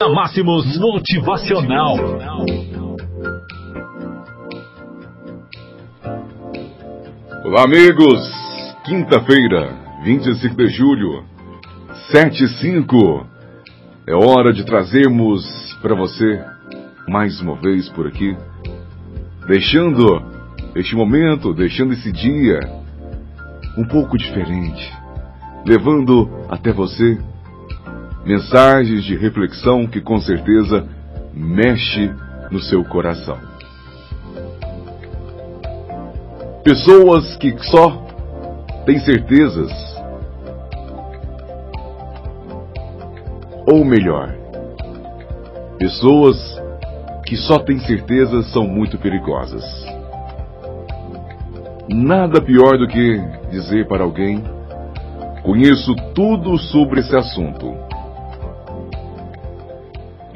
Máximos Motivacional. Olá, amigos. Quinta-feira, 25 de julho, 7 e 5. É hora de trazermos para você mais uma vez por aqui, deixando este momento, deixando esse dia um pouco diferente, levando até você mensagens de reflexão que com certeza mexe no seu coração. Pessoas que só têm certezas, ou melhor, pessoas que só têm certezas são muito perigosas. Nada pior do que dizer para alguém: Conheço tudo sobre esse assunto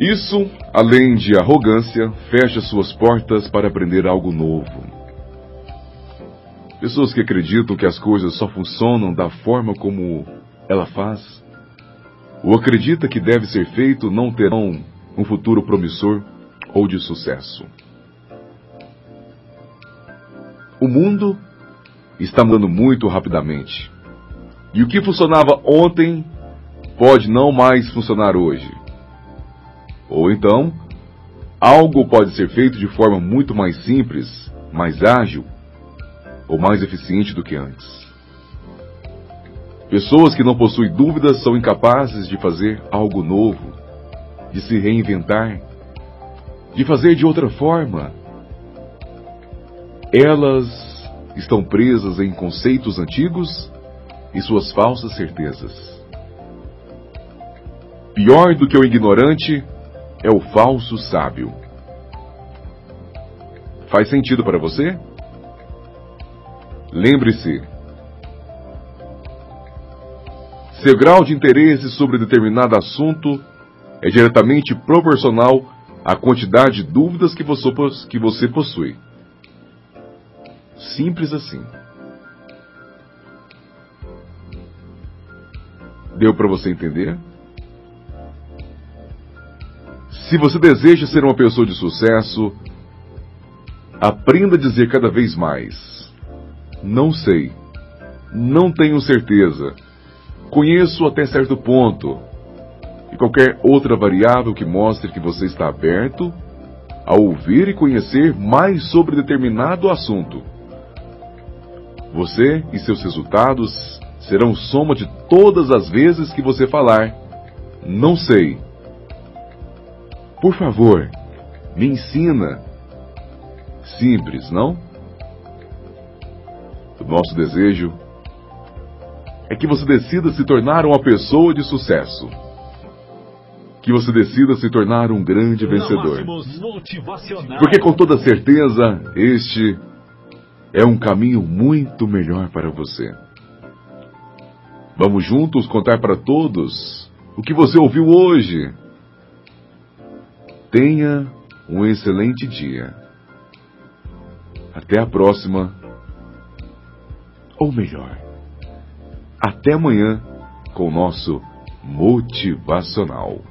isso, além de arrogância, fecha suas portas para aprender algo novo. Pessoas que acreditam que as coisas só funcionam da forma como ela faz, ou acredita que deve ser feito, não terão um futuro promissor ou de sucesso. O mundo está mudando muito rapidamente. E o que funcionava ontem pode não mais funcionar hoje. Ou então, algo pode ser feito de forma muito mais simples, mais ágil ou mais eficiente do que antes. Pessoas que não possuem dúvidas são incapazes de fazer algo novo, de se reinventar, de fazer de outra forma. Elas estão presas em conceitos antigos e suas falsas certezas. Pior do que o ignorante é o falso sábio. Faz sentido para você? Lembre-se, seu grau de interesse sobre determinado assunto é diretamente proporcional à quantidade de dúvidas que você, que você possui. Simples assim. Deu para você entender? Se você deseja ser uma pessoa de sucesso, aprenda a dizer cada vez mais: Não sei, não tenho certeza, conheço até certo ponto, e qualquer outra variável que mostre que você está aberto a ouvir e conhecer mais sobre determinado assunto. Você e seus resultados serão soma de todas as vezes que você falar: Não sei por favor, me ensina. Simples, não? O nosso desejo é que você decida se tornar uma pessoa de sucesso. Que você decida se tornar um grande vencedor. Porque com toda certeza este é um caminho muito melhor para você. Vamos juntos contar para todos o que você ouviu hoje Tenha um excelente dia. Até a próxima. Ou melhor, até amanhã com o nosso Motivacional.